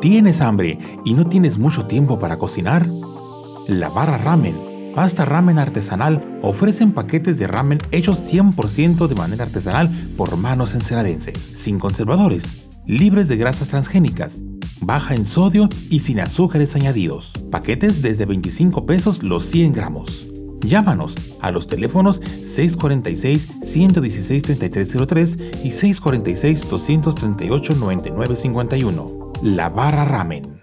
¿Tienes hambre y no tienes mucho tiempo para cocinar? La Barra Ramen, pasta ramen artesanal, ofrecen paquetes de ramen hechos 100% de manera artesanal por manos enceradenses, sin conservadores, libres de grasas transgénicas, baja en sodio y sin azúcares añadidos. Paquetes desde 25 pesos los 100 gramos. Llámanos a los teléfonos 646-116-3303 y 646-238-9951. La Barra Ramen.